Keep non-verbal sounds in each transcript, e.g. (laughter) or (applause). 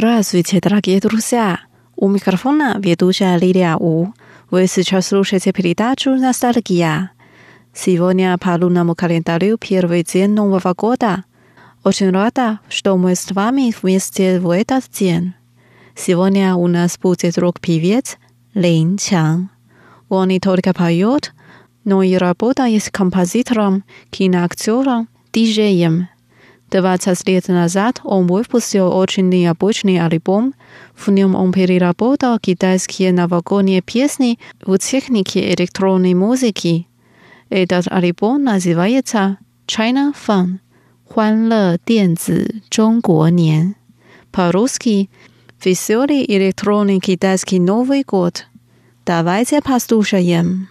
Здравствуйте, дорогие друзья! У микрофона ведущая Лилия У. Вы сейчас слушаете передачу «Ностальгия». Сегодня по лунному календарю первый день Нового года. Очень рада, что мы с вами вместе в этот день. Сегодня у нас будет рок-певец Лин Чан. Он не только поет, но и работает композитором, киноактером, диджеем. 20 лет назад он выпустил очень необычный альбом. В нем он переработал китайские новогодние песни в технике электронной музыки. Этот альбом называется China Fun 欢乐电子中国年. По-русски «Веселый электронный китайский Новый год». Давайте послушаем.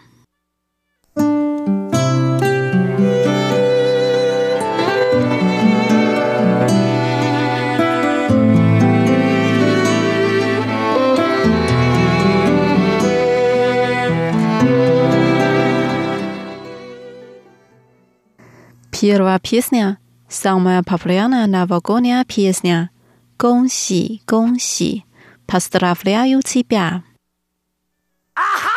Первая песня – самая популярная новогодняя песня. «恭喜,恭喜! Поздравляю тебя!» Ага!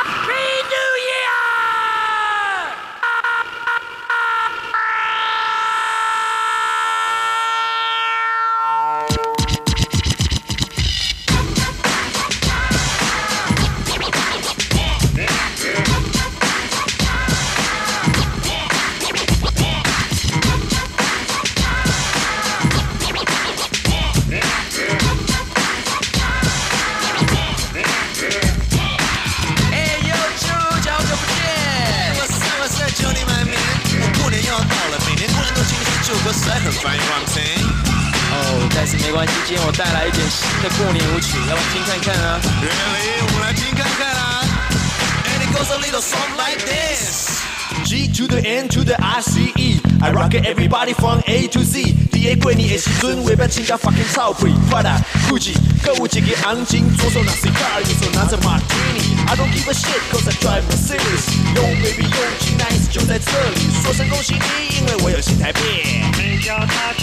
皮尔瓦皮斯尼，上面帕普里亚纳那瓦戈尼亚皮斯尼，恭喜恭喜，帕斯特拉弗里亚有起表。Everybody from A to Z，第一过年的时阵，外边请假 fucking 臭屁，Prada、Gucci，购物一个红巾，左手拿 cigar，右手拿着 Martini。I don't give a shit cause I drive Mercedes。Yo baby yo nice 就在这里，说声恭喜你，因为我有新台币。每条大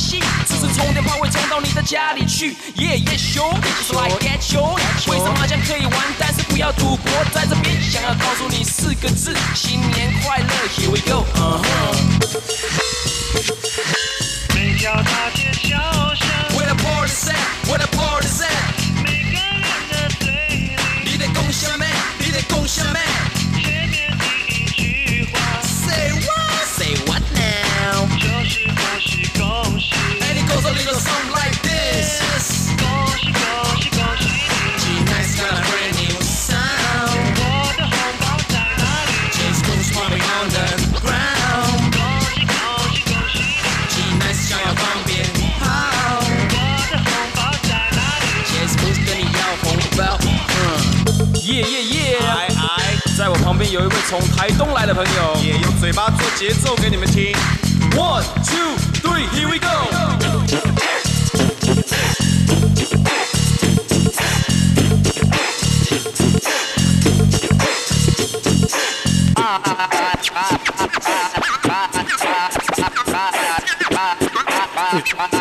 也没关系，只是充电宝会充到你的家里去。耶耶熊就是来 get you，为什么麻将可以玩，但是不要赌博？在这边想要告诉你四个字，新年快乐，Here we go。有一位从台东来的朋友，也用嘴巴做节奏给你们听。One two three, here we go！我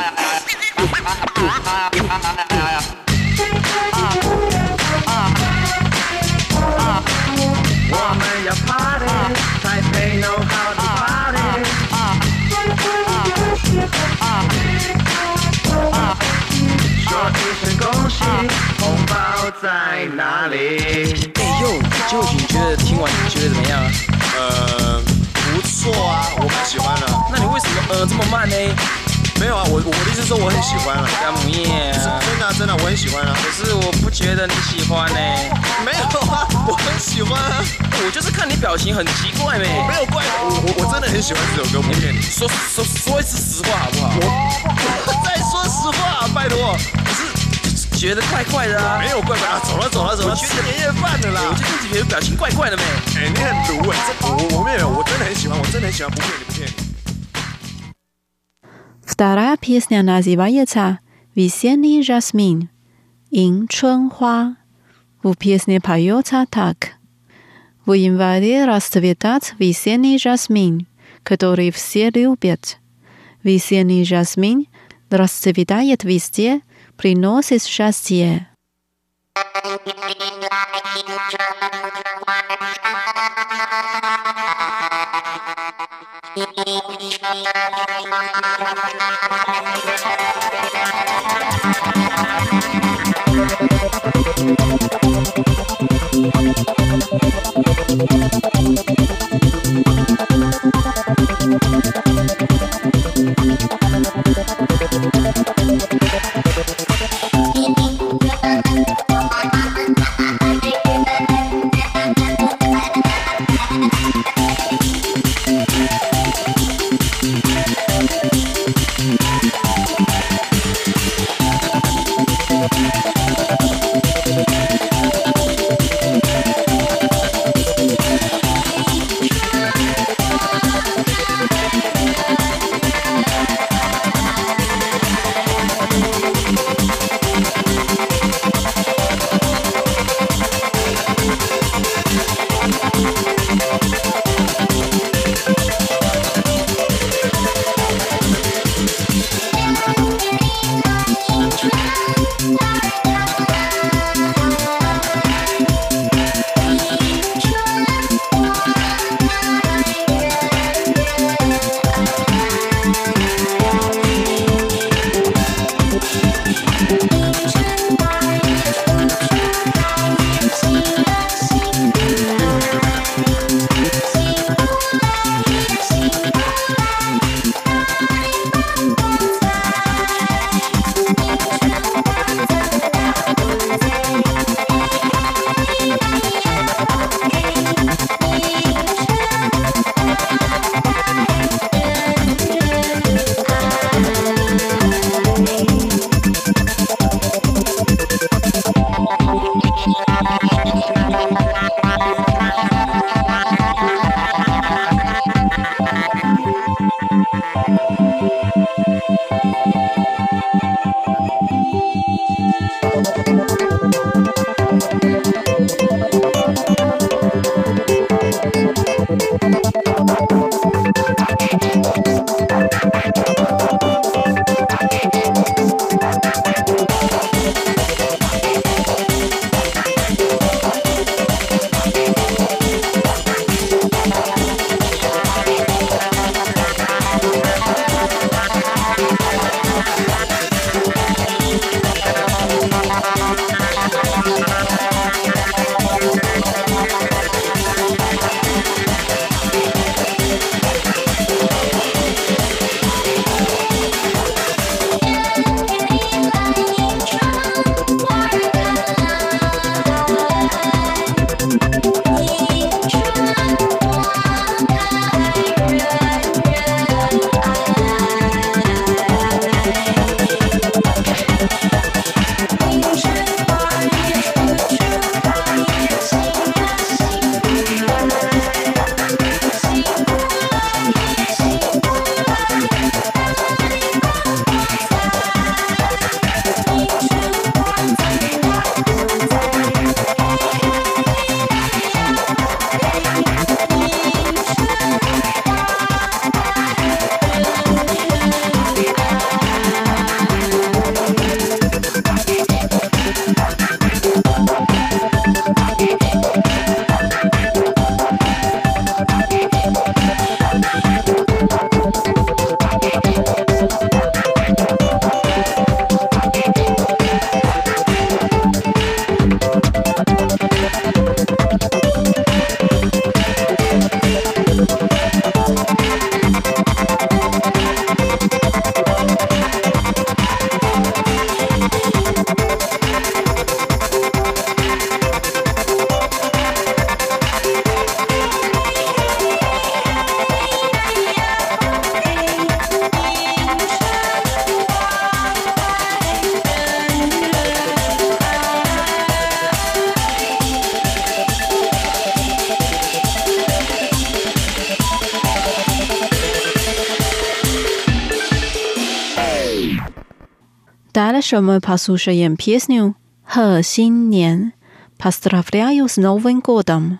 在哪里？哎呦，究竟你觉得听完你觉得怎么样啊？呃，不错啊，我蛮喜欢的。那你为什么呃这么慢呢？没有啊，我我的意思是说我很喜欢啊。干母耶啊！真的啊真的啊，我很喜欢啊。可是我不觉得你喜欢呢。没有啊，我很喜欢啊。我就是看你表情很奇怪呗。没有怪我，我我真的很喜欢这首歌，不骗你。说说说一次实话好不好？我 (laughs) 在说实话，拜托。可是觉得怪怪的啊。没有怪怪啊，走了走了走了，吃年夜饭的啦我。就自己觉得表情怪怪的没。哎，你很毒哎，这我我没有，我真的很喜欢，我真的很喜欢，不骗你不骗你。 Вторая песня называется «Весенний жасмин» «Ин Чунхуа». В песне поется так. В январе расцветает весенний жасмин, который все любят. Весенний жасмин расцветает везде, приносит счастье. Дальше мы послушаем песню «Her 新年». Поздравляю с Новым годом!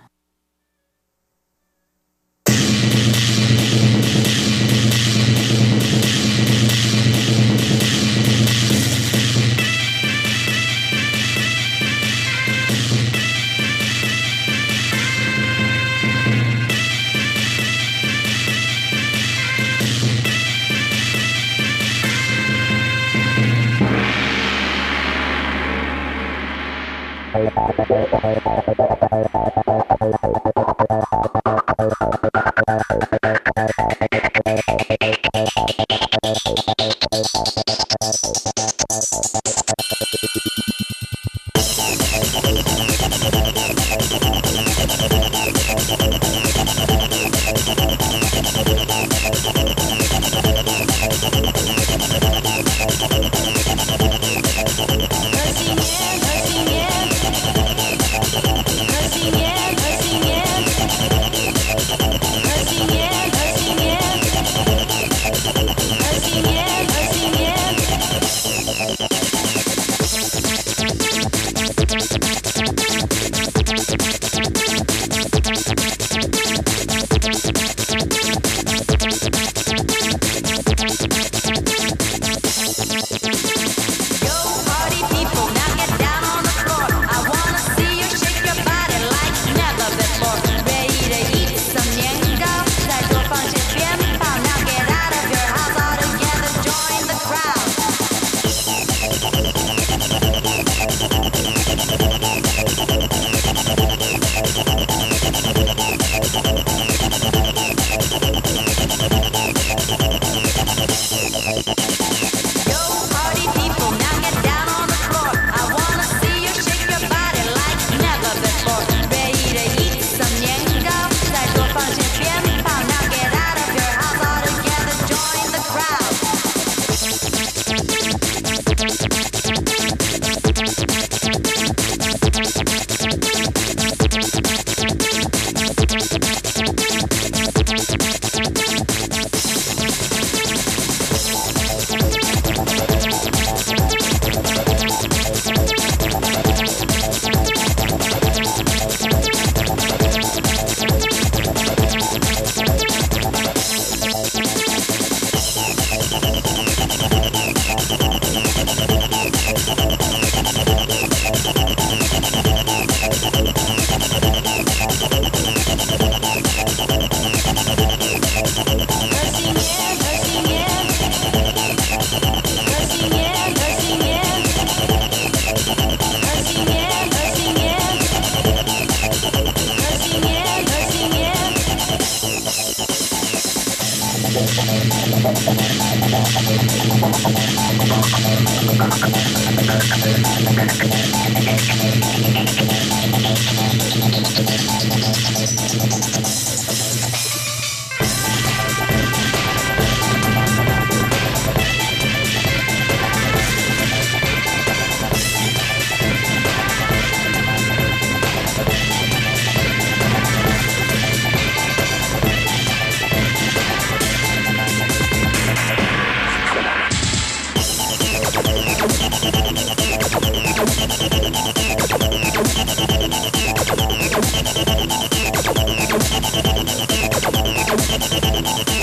Thank you. Thank you. Música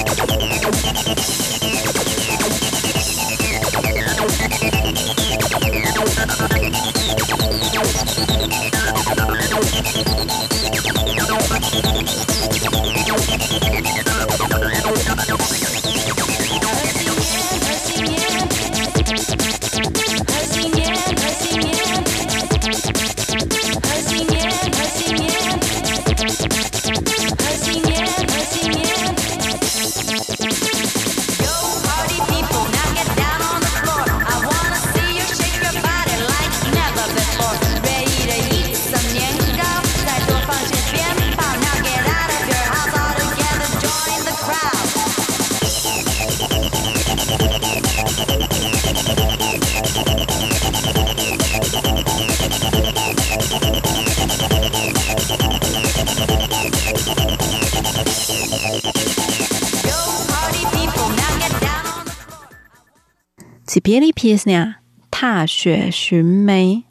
Pili pjesnja Ta še šume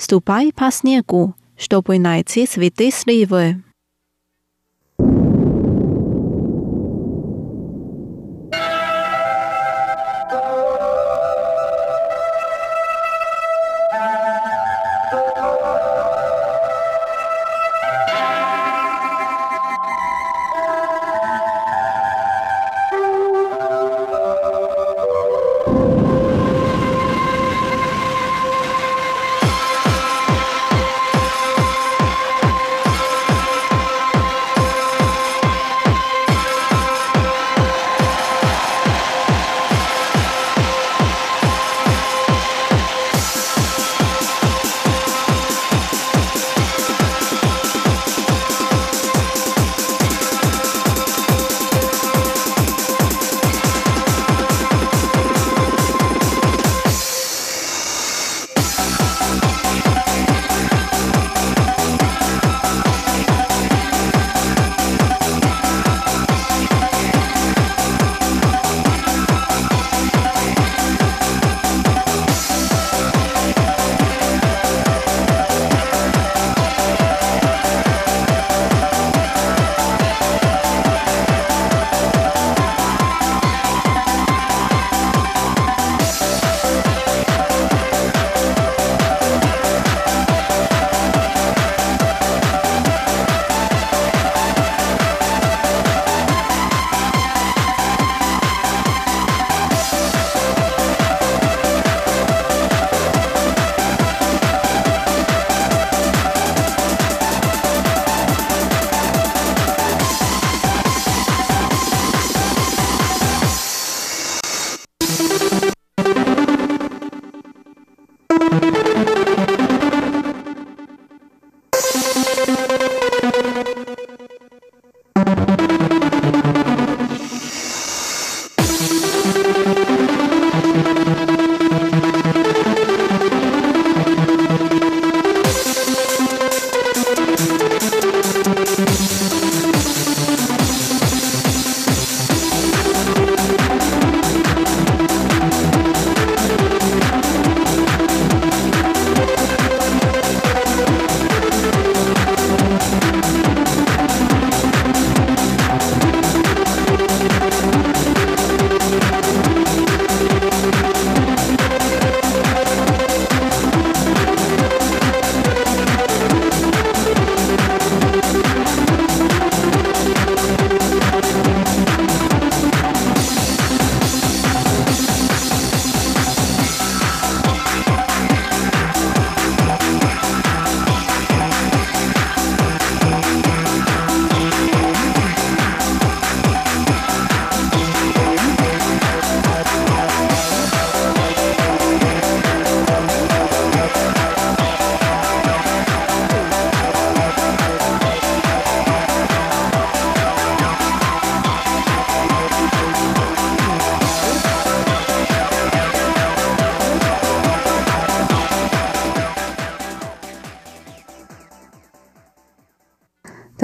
Stupaj pa snegu, Чтобы найти цветы сливы.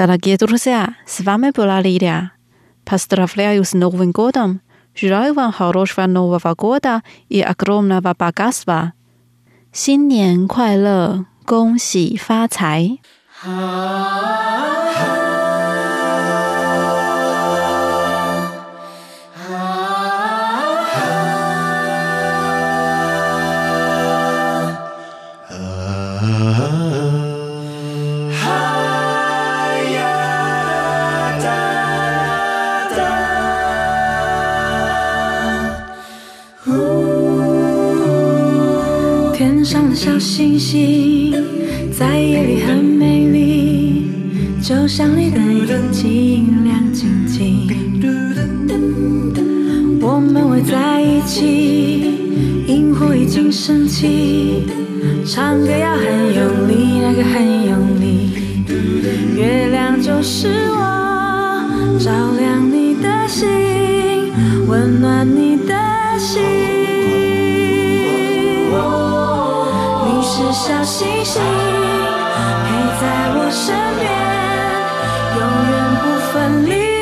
Дорогие друзья, с вами была Лилия. Поздравляю с Новым годом! Желаю вам хорошего Нового года и огромного богатства! 新年快乐，恭喜发财！ 上的小星星在夜里很美丽，就像你的眼睛亮晶晶。我们围在一起，萤火已经升起，唱歌要很用力，那个很用力。月亮就是我，照亮你的心，温暖你的心。小星星，陪在我身边，永远不分离。